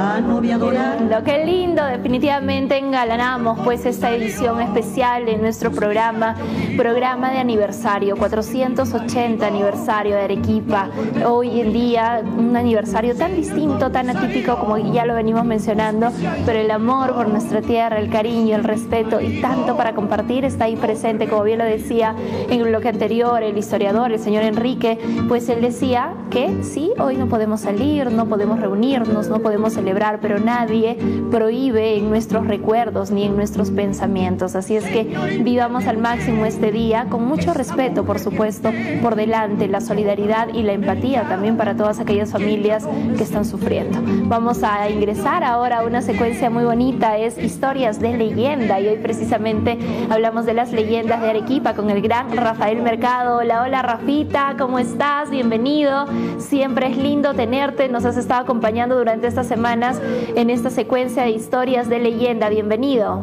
la novia Lo que lindo, definitivamente engalanamos pues esta edición especial de nuestro programa, programa de aniversario, 480 aniversario de Arequipa. Hoy en día un aniversario tan distinto, tan atípico como ya lo venimos mencionando, pero el amor por nuestra tierra, el cariño, el respeto y tanto para compartir está ahí presente, como bien lo decía en el bloque anterior el historiador, el señor Enrique, pues él decía que sí, hoy no podemos salir, no podemos reunirnos, no podemos celebrar, pero nadie prohíbe en nuestros recuerdos ni en nuestros pensamientos. Así es que vivamos al máximo este día con mucho respeto, por supuesto, por delante, la solidaridad y la empatía también para todas aquellas familias que están sufriendo. Vamos a ingresar ahora a una secuencia muy bonita, es historias de leyenda y hoy precisamente hablamos de las leyendas de Arequipa con el gran Rafael Mercado. Hola, hola Rafita, ¿cómo estás? Bienvenido. Siempre es lindo tenerte, nos has estado acompañando durante estas en esta secuencia de historias de leyenda. Bienvenido.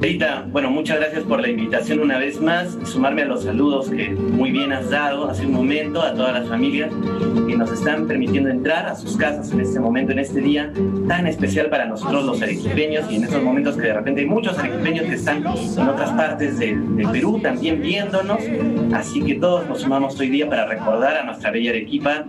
Rita, bueno, muchas gracias por la invitación una vez más, sumarme a los saludos que muy bien has dado hace un momento a todas las familias que nos están permitiendo entrar a sus casas en este momento, en este día tan especial para nosotros los arequipeños y en estos momentos que de repente hay muchos arequipeños que están en otras partes del, Perú también viéndonos, así que todos nos sumamos hoy día para recordar a nuestra bella Arequipa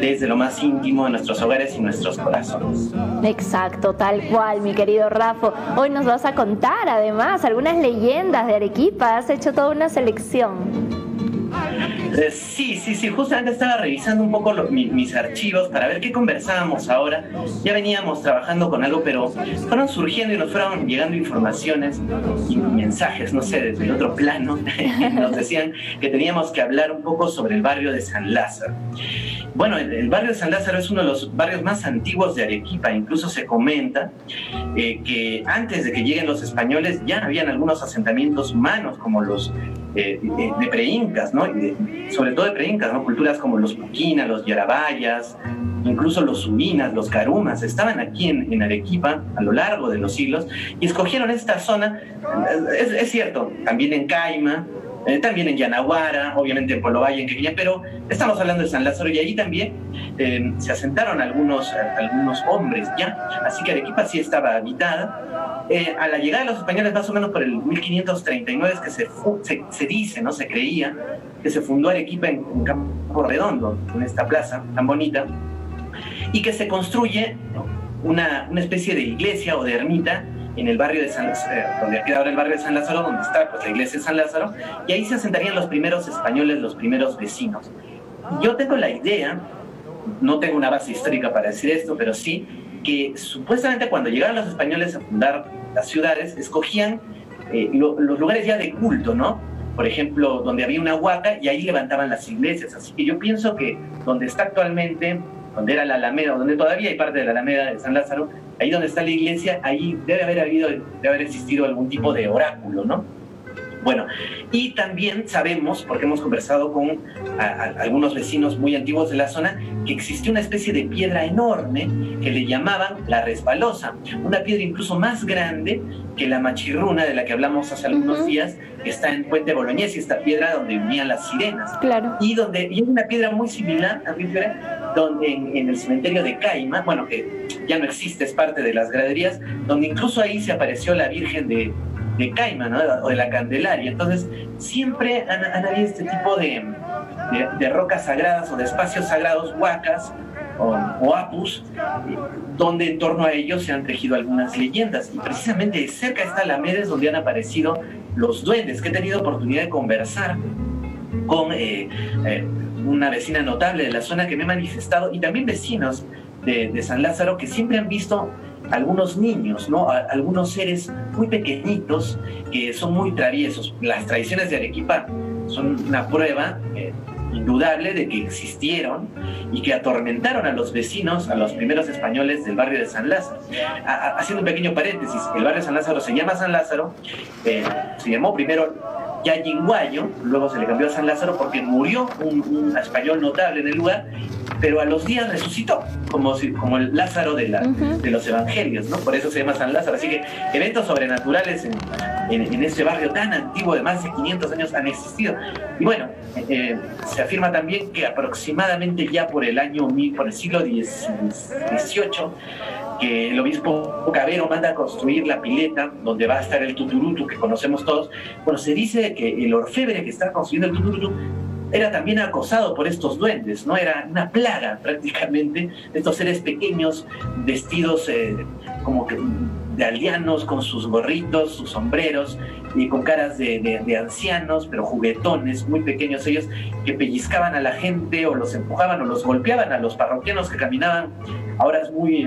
desde lo más íntimo de nuestros hogares y nuestros corazones. Exacto, tal cual, mi querido Rafa. Hoy nos vas a contar además más, algunas leyendas de Arequipa, has hecho toda una selección. Sí, sí, sí, justamente estaba revisando un poco mis archivos para ver qué conversábamos ahora. Ya veníamos trabajando con algo, pero fueron surgiendo y nos fueron llegando informaciones y mensajes, no sé, desde el otro plano. nos decían que teníamos que hablar un poco sobre el barrio de San Lázaro. Bueno, el, barrio de San Lázaro es uno de los barrios más antiguos de Arequipa. Incluso se comenta eh, que antes de que lleguen los españoles ya habían algunos asentamientos humanos, como los eh, de, preincas, ¿no? sobre todo de preincas, ¿no? Culturas como los Puquina, los Yarabayas, incluso los Subinas, los Carumas, estaban aquí en, Arequipa a lo largo de los siglos y escogieron esta zona, es, es cierto, también en Caima, eh, también en Yanaguara, obviamente en Polo Valle, en Quequilla, pero estamos hablando de San Lázaro y allí también eh, se asentaron algunos, algunos hombres ya, así que Arequipa sí estaba habitada. Eh, a la llegada de los españoles, más o menos por el 1539, es que se, se, dice, no se creía, que se fundó Arequipa en, en Campo Redondo, en esta plaza tan bonita, y que se construye una, una especie de iglesia o de ermita en el barrio de San Lázaro, eh, donde queda ahora el barrio de San Lázaro, donde está pues, la iglesia de San Lázaro, y ahí se asentarían los primeros españoles, los primeros vecinos. Yo tengo la idea, no tengo una base histórica para decir esto, pero sí que supuestamente cuando llegaron los españoles a fundar las ciudades, escogían eh, los lugares ya de culto, ¿no? Por ejemplo, donde había una huaca y ahí levantaban las iglesias. Así que yo pienso que donde está actualmente donde era la Alameda, donde todavía hay parte de la Alameda de San Lázaro, ahí donde está la iglesia, ahí debe haber habido, debe haber existido algún tipo de oráculo, ¿no? Bueno, y también sabemos, porque hemos conversado con algunos vecinos muy antiguos de la zona, que existió una especie de piedra enorme que le llamaban la resbalosa, una piedra incluso más grande que la machirruna de la que hablamos hace algunos días, que está en Puente Boloñés, y esta piedra donde vivían las sirenas. Claro. Y donde y es una piedra muy similar, también, donde en, el cementerio de Caima, bueno, que ya no existe, es parte de las graderías, donde incluso ahí se apareció la Virgen de, de Caima, ¿no? O de la Candelaria. Entonces, siempre han, habido este tipo de, de, rocas sagradas o de espacios sagrados, huacas o, apus, donde en torno a ellos se han tejido algunas leyendas. Y precisamente cerca de esta Alameda es donde han aparecido los duendes, que he tenido oportunidad de conversar con eh, eh, una vecina notable de la zona que me ha manifestado y también vecinos de, San Lázaro que siempre han visto algunos niños, ¿no? algunos seres muy pequeñitos que son muy traviesos. Las tradiciones de Arequipa son una prueba eh, indudable de que existieron y que atormentaron a los vecinos, a los primeros españoles del barrio de San Lázaro. haciendo un pequeño paréntesis, el barrio de San Lázaro se llama San Lázaro, eh, se llamó primero Yayinguayo, luego se le cambió a San Lázaro porque murió un, un español notable en el lugar pero a los días resucitó, como, si, como el Lázaro de, la, de los evangelios, ¿no? Por eso se llama San Lázaro. Así que eventos sobrenaturales en, en, ese barrio tan antiguo de más de 500 años han existido. Y bueno, eh, se afirma también que aproximadamente ya por el año, por el siglo XVIII, que el obispo Cabero manda a construir la pileta donde va a estar el tuturutu que conocemos todos. Bueno, se dice que el orfebre que está construyendo el tuturutu era también acosado por estos duendes, ¿no? Era una plaga prácticamente de estos seres pequeños vestidos eh, como de aldeanos con sus gorritos, sus sombreros y con caras de, ancianos, pero juguetones, muy pequeños ellos, que pellizcaban a la gente o los empujaban o los golpeaban a los parroquianos que caminaban Ahora es muy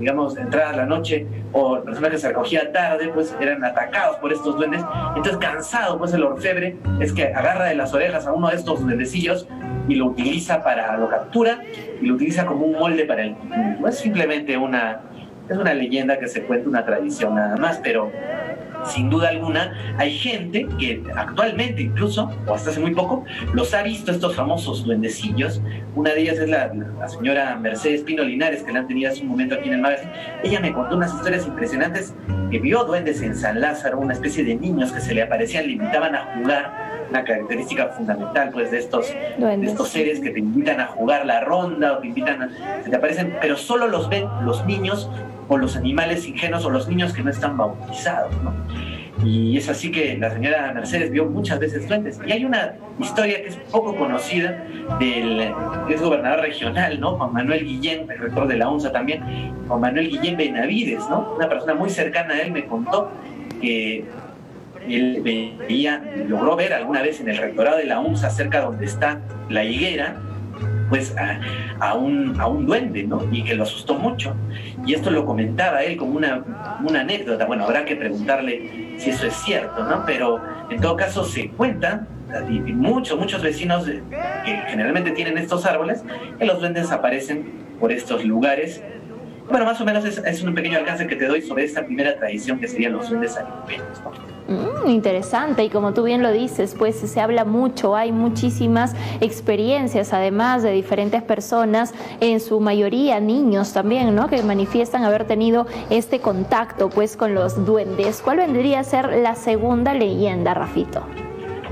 digamos, entrada la noche o personas que se recogía tarde, pues eran atacados por estos duendes. Entonces, cansado, pues el orfebre es que agarra de las orejas a uno de estos duendecillos y lo utiliza para, lo captura y lo utiliza como un molde para el... No es simplemente una, es una leyenda que se cuenta, una tradición nada más, pero sin duda alguna, hay gente que actualmente incluso, o hasta hace muy poco, los ha visto estos famosos duendecillos. Una de ellas es la, señora Mercedes Pino Linares, que la han tenido hace un momento aquí en el magazine. Ella me contó unas historias impresionantes que vio duendes en San Lázaro, una especie de niños que se le aparecían, le invitaban a jugar una característica fundamental pues de estos, de estos seres que te invitan a jugar la ronda o te invitan a, se te aparecen, pero solo los ven los niños o los animales ingenuos o los niños que no están bautizados, ¿no? Y es así que la señora Mercedes vio muchas veces duendes. Y hay una historia que es poco conocida del es gobernador regional, ¿no? Juan Manuel Guillén, el rector de la UNSA también, Juan Manuel Guillén Benavides, ¿no? Una persona muy cercana a él me contó que él logró ver alguna vez en el rectorado de la UNSA, cerca donde está la higuera, pues a, un, a un duende, ¿no? Y que lo asustó mucho. Y esto lo comentaba él como una, una anécdota. Bueno, habrá que preguntarle si eso es cierto, ¿no? Pero en todo caso se cuenta, y muchos, muchos vecinos que generalmente tienen estos árboles, que los duendes aparecen por estos lugares bueno, más o menos es, un pequeño alcance que te doy sobre esta primera tradición que serían los duendes alimentos. Mm, interesante, y como tú bien lo dices, pues se habla mucho, hay muchísimas experiencias, además de diferentes personas, en su mayoría niños también, ¿no? Que manifiestan haber tenido este contacto, pues, con los duendes. ¿Cuál vendría a ser la segunda leyenda, Rafito?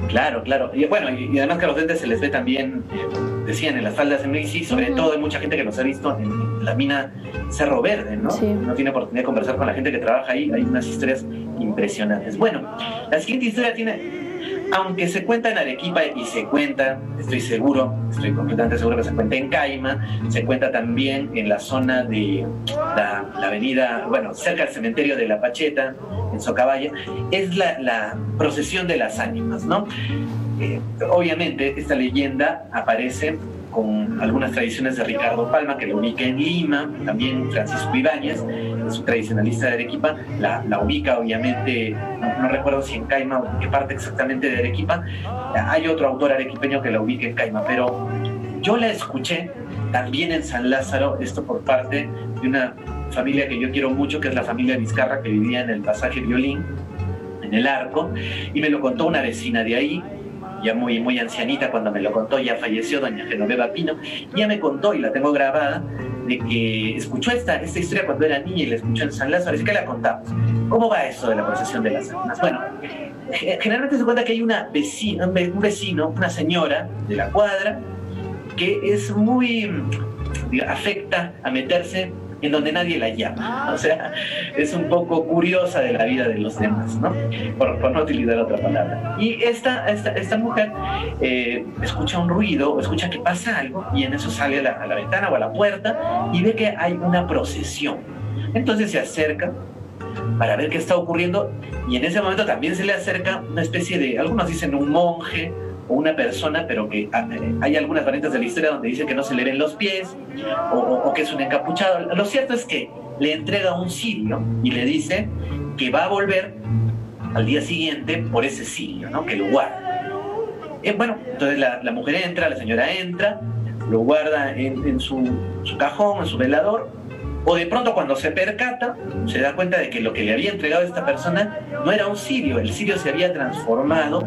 Claro, claro. Y bueno, y, además que a los duendes se les ve también, eh, decían, en las faldas de México, sobre todo hay mucha gente que los ha visto en, la mina Cerro Verde, ¿no? No tiene oportunidad de conversar con la gente que trabaja ahí, hay unas historias impresionantes. Bueno, la siguiente historia tiene aunque se cuenta en Arequipa y se cuenta, estoy seguro, estoy completamente seguro que se cuenta en Caima, se cuenta también en la zona de la, avenida, bueno, cerca del cementerio de La Pacheta, en Socabaya, es la, procesión de las ánimas, ¿no? Eh, obviamente esta leyenda aparece con algunas tradiciones de Ricardo Palma, que lo ubica en Lima, también Francisco Ibáñez, es un tradicionalista de Arequipa, la, ubica obviamente, no, recuerdo si en Caima o en qué parte exactamente de Arequipa, hay otro autor arequipeño que la ubica en Caima, pero yo la escuché también en San Lázaro, esto por parte de una familia que yo quiero mucho, que es la familia Vizcarra, que vivía en el pasaje Violín, en el arco, y me lo contó una vecina de ahí, ya muy, muy ancianita cuando me lo contó, ya falleció doña Genoveva Pino, ya me contó y la tengo grabada, de que escuchó esta, esta historia cuando era niña y la escuchó en San Lázaro, es que la contamos. ¿Cómo va eso de la procesión de las almas? Bueno, generalmente se cuenta que hay una vecina, un vecino, una señora de la cuadra, que es muy afecta a meterse en donde nadie la llama. O sea, es un poco curiosa de la vida de los demás, ¿no? Por, no utilizar otra palabra. Y esta, esta, mujer eh, escucha un ruido escucha que pasa algo y en eso sale a la, a la ventana o a la puerta y ve que hay una procesión. Entonces se acerca para ver qué está ocurriendo y en ese momento también se le acerca una especie de, algunos dicen un monje, una persona, pero que ah, hay algunas variantes de la historia donde dice que no se le ven los pies o, que es un encapuchado. Lo cierto es que le entrega un sirio y le dice que va a volver al día siguiente por ese sirio, ¿no? que lo guarda. Eh, bueno, entonces la, mujer entra, la señora entra, lo guarda en, su, su cajón, en su velador, o de pronto cuando se percata, se da cuenta de que lo que le había entregado esta persona no era un sirio, el sirio se había transformado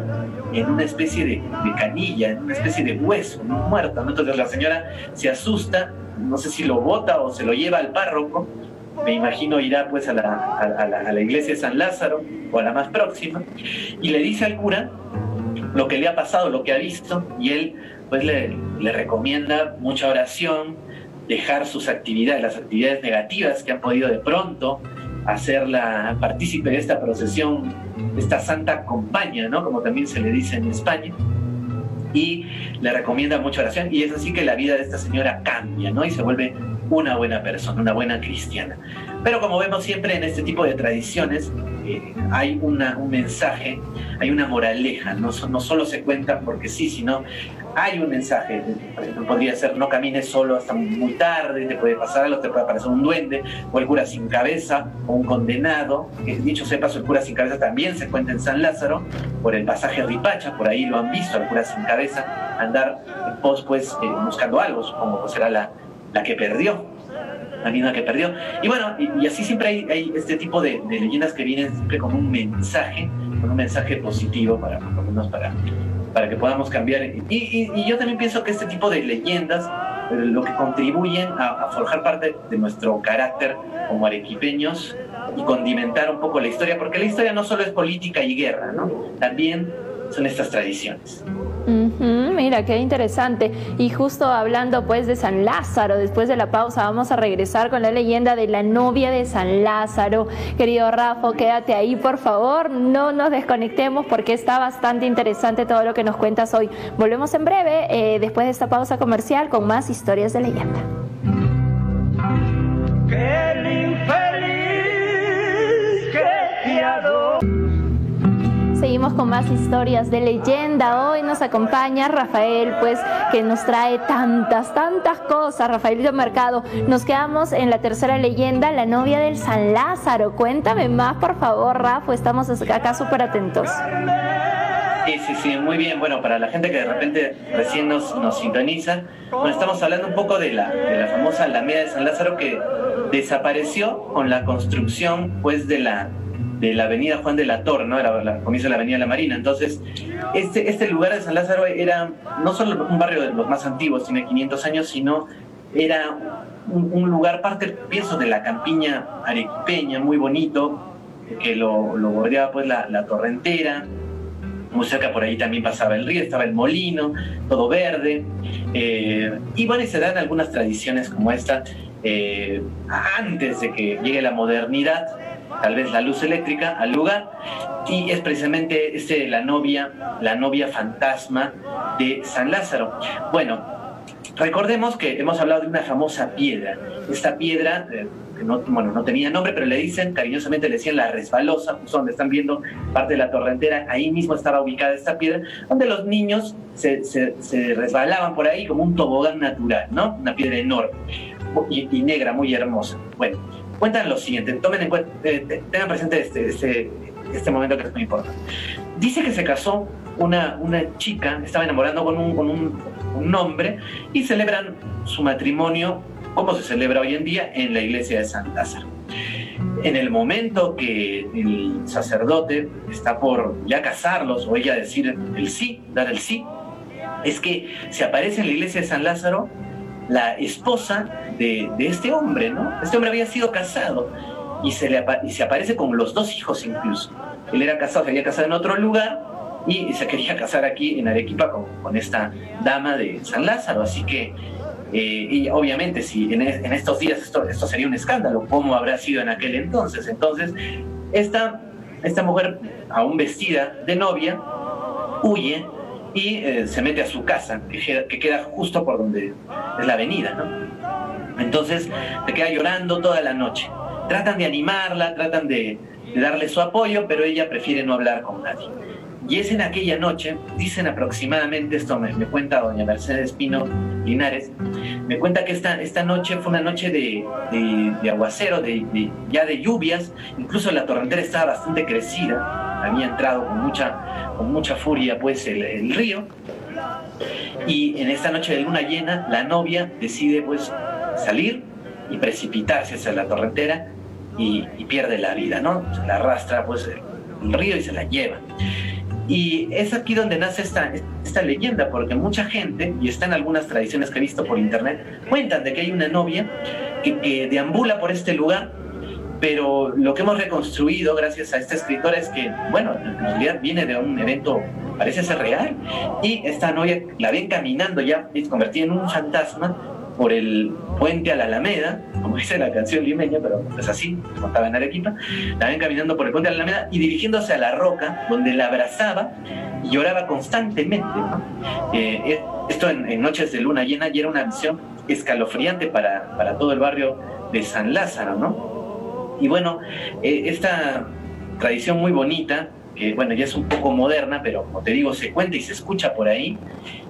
en una especie de, canilla, en una especie de hueso, ¿no? muerto. Entonces la señora se asusta, no sé si lo bota o se lo lleva al párroco, me imagino irá pues a la, a la iglesia de San Lázaro o a la más próxima, y le dice al cura lo que le ha pasado, lo que ha visto, y él pues le, le recomienda mucha oración, dejar sus actividades, las actividades negativas que han podido de pronto hacerla partícipe de esta procesión, esta santa compañía, ¿no? Como también se le dice en España. Y le recomienda mucha oración y es así que la vida de esta señora cambia, ¿no? Y se vuelve una buena persona, una buena cristiana. Pero como vemos siempre en este tipo de tradiciones, eh, hay una, un mensaje, hay una moraleja, no, no solo se cuenta porque sí, sino hay un mensaje. Por ejemplo, podría ser no camines solo hasta muy tarde, te puede pasar algo, te puede aparecer un duende, o el cura sin cabeza, o un condenado. Dicho sepas, el cura sin cabeza también se cuenta en San Lázaro, por el pasaje Ripacha, por ahí lo han visto, al cura sin cabeza, andar pos, pues, eh, buscando algo, supongo que será la, la que perdió la misma que perdió. Y bueno, y, así siempre hay, este tipo de, leyendas que vienen siempre con un mensaje, con un mensaje positivo para, menos para, para que podamos cambiar. Y, yo también pienso que este tipo de leyendas eh, lo que contribuyen a, forjar parte de nuestro carácter como arequipeños y condimentar un poco la historia, porque la historia no solo es política y guerra, ¿no? También son estas tradiciones mira, qué interesante. Y justo hablando pues de San Lázaro, después de la pausa vamos a regresar con la leyenda de la novia de San Lázaro. Querido Rafa, quédate ahí por favor, no nos desconectemos porque está bastante interesante todo lo que nos cuentas hoy. Volvemos en breve, eh, después de esta pausa comercial, con más historias de leyenda. Con más historias de leyenda. Hoy nos acompaña Rafael, pues que nos trae tantas, tantas cosas. Rafaelito Mercado, nos quedamos en la tercera leyenda, la novia del San Lázaro. Cuéntame más, por favor, Rafa. Estamos acá súper atentos. Sí, sí, sí, muy bien. Bueno, para la gente que de repente recién nos, nos sintoniza, bueno, estamos hablando un poco de la, de la famosa Alameda de San Lázaro que desapareció con la construcción pues de la de la avenida Juan de la Torre, ¿no? Era la, comienzo de la avenida La Marina. Entonces, este, este lugar de San Lázaro era no solo un barrio de los más antiguos, tiene 500 años, sino era un, lugar, parte, pienso, de la campiña arequipeña, muy bonito, que lo, lo bordeaba pues la, la torrentera, muy cerca por ahí también pasaba el río, estaba el molino, todo verde. Eh, y bueno, y se dan algunas tradiciones como esta eh, antes de que llegue la modernidad tal vez la luz eléctrica al lugar y es precisamente este, la novia, la novia fantasma de San Lázaro. Bueno, recordemos que hemos hablado de una famosa piedra. Esta piedra, eh, no, bueno, no tenía nombre, pero le dicen, cariñosamente le decían la resbalosa, justo donde están viendo parte de la torrentera, ahí mismo estaba ubicada esta piedra, donde los niños se, resbalaban por ahí como un tobogán natural, ¿no? Una piedra enorme y negra, muy hermosa. Bueno, cuentan lo siguiente, tomen en cuenta, eh, tengan presente este, este, este, momento que es muy importante. Dice que se casó una, una chica, estaba enamorando con un, con un, hombre y celebran su matrimonio como se celebra hoy en día en la iglesia de San Lázaro. En el momento que el sacerdote está por ya casarlos o ella decir el sí, dar el sí, es que se aparece en la iglesia de San Lázaro la esposa de, este hombre, ¿no? Este hombre había sido casado y se, le, y se aparece con los dos hijos incluso. Él era casado, se había casado en otro lugar y se quería casar aquí en Arequipa con, esta dama de San Lázaro. Así que, eh, y obviamente, si en, estos días esto, esto sería un escándalo, ¿cómo habrá sido en aquel entonces? Entonces, esta, esta mujer, aún vestida de novia, huye y eh, se mete a su casa, que queda, justo por donde es la avenida, ¿no? Entonces se queda llorando toda la noche. Tratan de animarla, tratan de, darle su apoyo, pero ella prefiere no hablar con nadie. Y es en aquella noche, dicen aproximadamente, esto me, cuenta doña Mercedes Pino Linares, me cuenta que esta, esta noche fue una noche de, aguacero, de, ya de lluvias, incluso la torrentera estaba bastante crecida, había entrado con mucha, con mucha furia pues el, río, y en esta noche de luna llena la novia decide pues salir y precipitarse hacia la torrentera y, pierde la vida, ¿no? Se la arrastra pues el río y se la lleva. Y es aquí donde nace esta, esta leyenda, porque mucha gente, y está en algunas tradiciones que he visto por internet, cuentan de que hay una novia que, deambula por este lugar pero lo que hemos reconstruido gracias a este escritor es que, bueno, en realidad viene de un evento, parece ser real, y esta novia la ven caminando ya, convertida en un fantasma, por el puente a la Alameda, como dice la canción limeña, pero es así, como estaba en Arequipa, la ven caminando por el puente a la Alameda y dirigiéndose a la roca, donde la abrazaba y lloraba constantemente. Eh, esto en, noches de luna llena y era una visión escalofriante para, para todo el barrio de San Lázaro, ¿no? Y bueno, eh, esta tradición muy bonita, que bueno, ya es un poco moderna, pero como te digo, se cuenta y se escucha por ahí,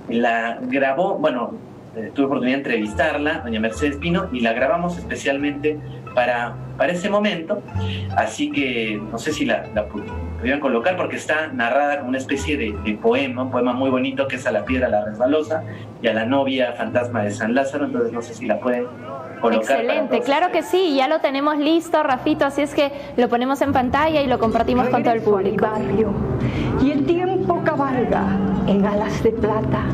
la grabó, bueno, eh, tuve oportunidad de entrevistarla, doña Mercedes Pino, y la grabamos especialmente para, para ese momento. Así que no sé si la, la pudieran colocar porque está narrada como una especie de, poema, un poema muy bonito que es a la piedra la resbalosa y a la novia fantasma de San Lázaro. Entonces no sé si la pueden colocar. Excelente, claro que sí, ya lo tenemos listo, Rafito, así es que lo ponemos en pantalla y lo compartimos con todo el público. y el tiempo cabalga en alas de plata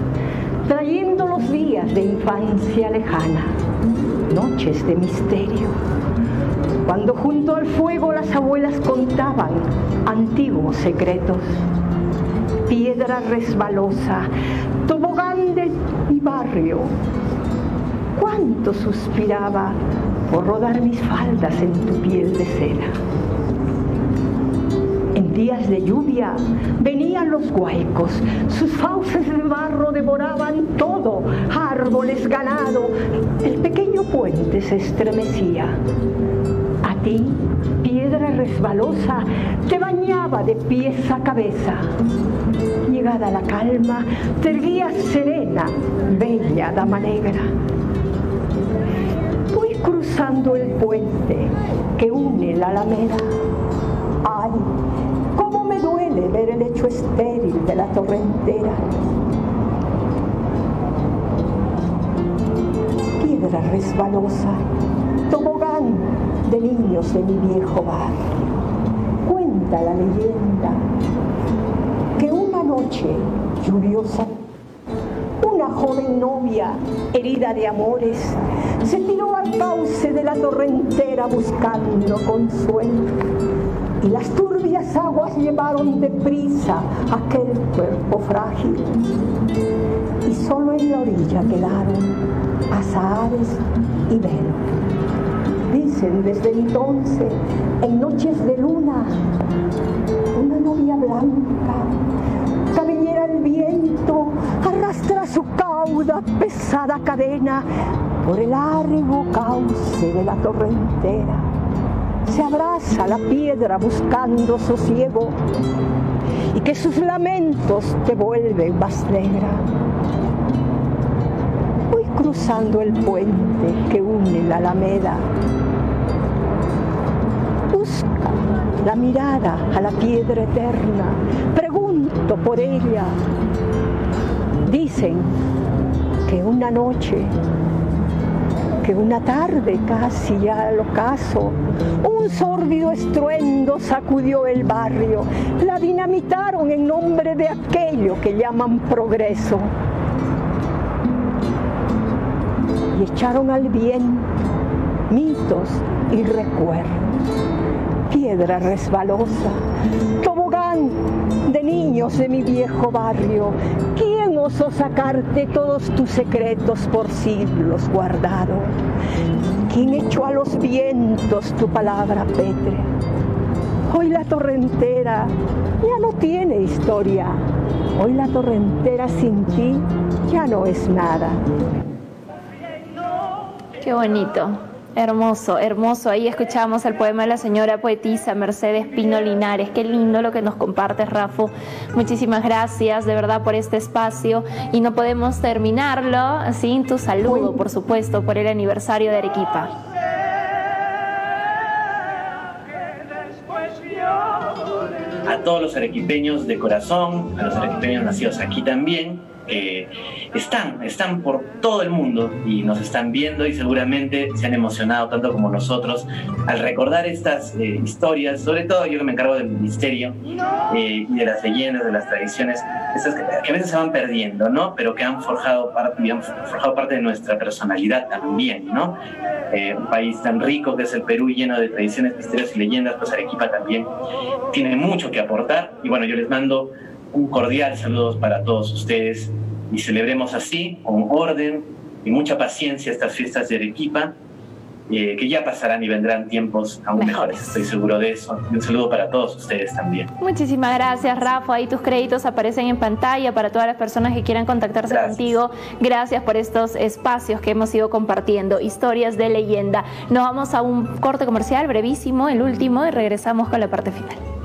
de infancia lejana, noches de misterio, cuando junto al fuego las abuelas contaban antiguos secretos, piedra resbalosa, tobogán de mi barrio, cuánto suspiraba por rodar mis faldas en tu piel de seda días de lluvia venían los guaicos, sus fauces de barro devoraban todo, árboles, ganado, el pequeño puente se estremecía. A ti, piedra resbalosa, te bañaba de pies a cabeza. Llegada la calma, te erguías serena, bella dama negra. Cruzando el puente que une la alameda. Ver el hecho estéril de la torrentera. Piedra resbalosa, tobogán de niños de mi viejo bar. Cuenta la leyenda que una noche lluviosa una joven novia, herida de amores, se tiró al cauce de la torrentera buscando consuelo y las turbias aguas llevaron deprisa aquel cuerpo frágil. Y solo en la orilla quedaron azahares y velo. Dicen desde entonces, en noches de luna, una novia blanca, cabellera el viento, arrastra su cauda pesada cadena por el largo cauce de la torrentera se abraza la piedra buscando sosiego y que sus lamentos te vuelven más negra. Voy cruzando el puente que une la alameda. Busca la mirada a la piedra eterna. Pregunto por ella. Dicen que una noche que una tarde casi ya al ocaso, un sórdido estruendo sacudió el barrio. La dinamitaron en nombre de aquello que llaman progreso. Y echaron al bien mitos y recuerdos. Piedra resbalosa, tobogán de niños de mi viejo barrio. ¿Quién osó sacarte todos tus secretos por siglos guardados? ¿Quién echó a los vientos tu palabra pétrea? Hoy la torrentera ya no tiene historia. Hoy la torrentera sin ti ya no es nada. Qué bonito. Hermoso, hermoso. Ahí escuchamos el poema de la señora poetisa Mercedes Pino Linares. Qué lindo lo que nos compartes, Rafa. Muchísimas gracias de verdad por este espacio y no podemos terminarlo sin tu saludo, por supuesto, por el aniversario de Arequipa. A todos los arequipeños de corazón, a los arequipeños nacidos aquí también, están, están por todo el mundo y nos están viendo y seguramente se han emocionado tanto como nosotros al recordar estas eh, historias, sobre todo yo que me encargo del misterio eh, y de las leyendas, de las tradiciones, estas que, a veces se van perdiendo, ¿no? Pero que han forjado parte, han forjado parte de nuestra personalidad también, ¿no? Eh, un país tan rico que es el Perú, lleno de tradiciones, misterios y leyendas, pues Arequipa también tiene mucho que aportar. Y bueno, yo les mando un cordial saludo para todos ustedes y celebremos así, con orden y mucha paciencia estas fiestas de Arequipa, eh, que ya pasarán y vendrán tiempos aún mejores. estoy seguro de eso. Y un saludo para todos ustedes también. Muchísimas gracias, Rafa. Ahí tus créditos aparecen en pantalla para todas las personas que quieran contactarse contigo. Gracias por estos espacios que hemos ido compartiendo, historias de leyenda. Nos vamos a un corte comercial brevísimo, el último, y regresamos con la parte final.